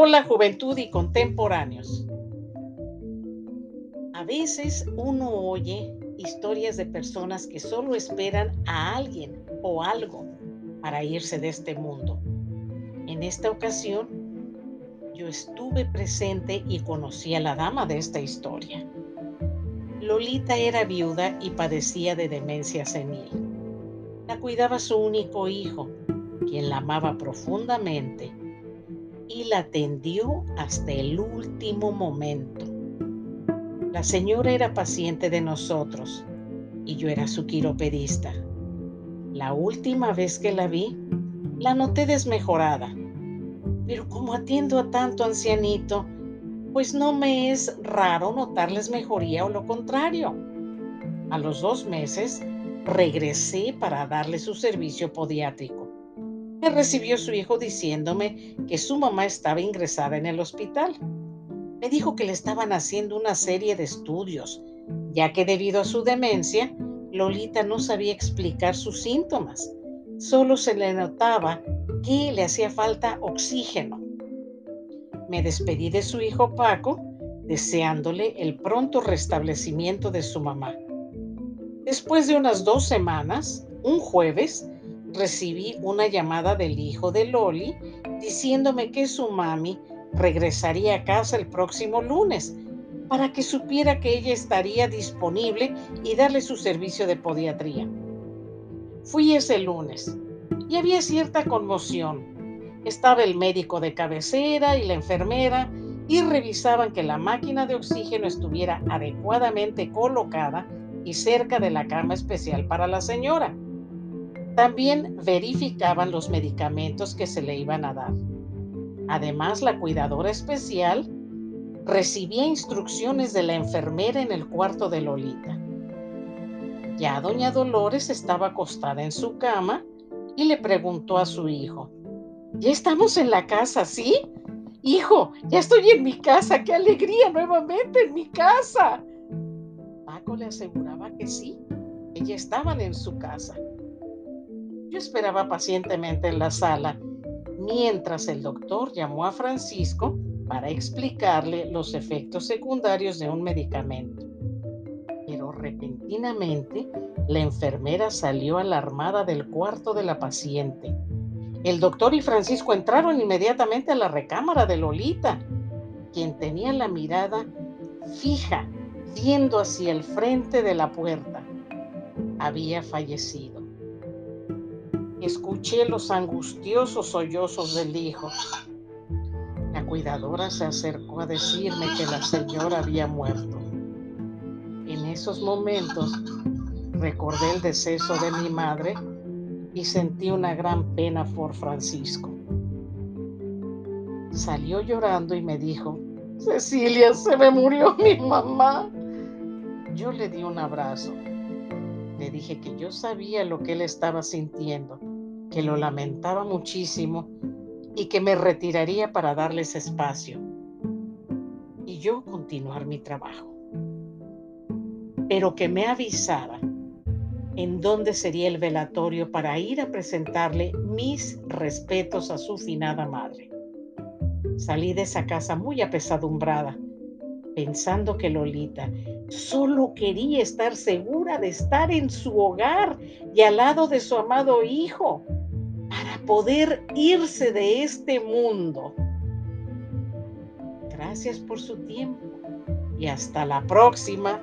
Hola juventud y contemporáneos. A veces uno oye historias de personas que solo esperan a alguien o algo para irse de este mundo. En esta ocasión, yo estuve presente y conocí a la dama de esta historia. Lolita era viuda y padecía de demencia senil. La cuidaba su único hijo, quien la amaba profundamente la atendió hasta el último momento. La señora era paciente de nosotros y yo era su quiropedista. La última vez que la vi, la noté desmejorada. Pero como atiendo a tanto ancianito, pues no me es raro notarles mejoría o lo contrario. A los dos meses regresé para darle su servicio podiátrico me recibió su hijo diciéndome que su mamá estaba ingresada en el hospital. Me dijo que le estaban haciendo una serie de estudios, ya que debido a su demencia, Lolita no sabía explicar sus síntomas. Solo se le notaba que le hacía falta oxígeno. Me despedí de su hijo Paco, deseándole el pronto restablecimiento de su mamá. Después de unas dos semanas, un jueves, recibí una llamada del hijo de Loli diciéndome que su mami regresaría a casa el próximo lunes para que supiera que ella estaría disponible y darle su servicio de podiatría. Fui ese lunes y había cierta conmoción. Estaba el médico de cabecera y la enfermera y revisaban que la máquina de oxígeno estuviera adecuadamente colocada y cerca de la cama especial para la señora. También verificaban los medicamentos que se le iban a dar. Además, la cuidadora especial recibía instrucciones de la enfermera en el cuarto de Lolita. Ya doña Dolores estaba acostada en su cama y le preguntó a su hijo, ¿ya estamos en la casa, sí? Hijo, ya estoy en mi casa, qué alegría nuevamente en mi casa. Paco le aseguraba que sí, que ya estaban en su casa. Yo esperaba pacientemente en la sala mientras el doctor llamó a Francisco para explicarle los efectos secundarios de un medicamento. Pero repentinamente la enfermera salió alarmada del cuarto de la paciente. El doctor y Francisco entraron inmediatamente a la recámara de Lolita, quien tenía la mirada fija, viendo hacia el frente de la puerta. Había fallecido. Escuché los angustiosos sollozos del hijo. La cuidadora se acercó a decirme que la señora había muerto. En esos momentos recordé el deceso de mi madre y sentí una gran pena por Francisco. Salió llorando y me dijo, Cecilia, se me murió mi mamá. Yo le di un abrazo. Le dije que yo sabía lo que él estaba sintiendo que lo lamentaba muchísimo y que me retiraría para darles espacio y yo continuar mi trabajo. Pero que me avisara en dónde sería el velatorio para ir a presentarle mis respetos a su finada madre. Salí de esa casa muy apesadumbrada, pensando que Lolita solo quería estar segura de estar en su hogar y al lado de su amado hijo poder irse de este mundo. Gracias por su tiempo y hasta la próxima.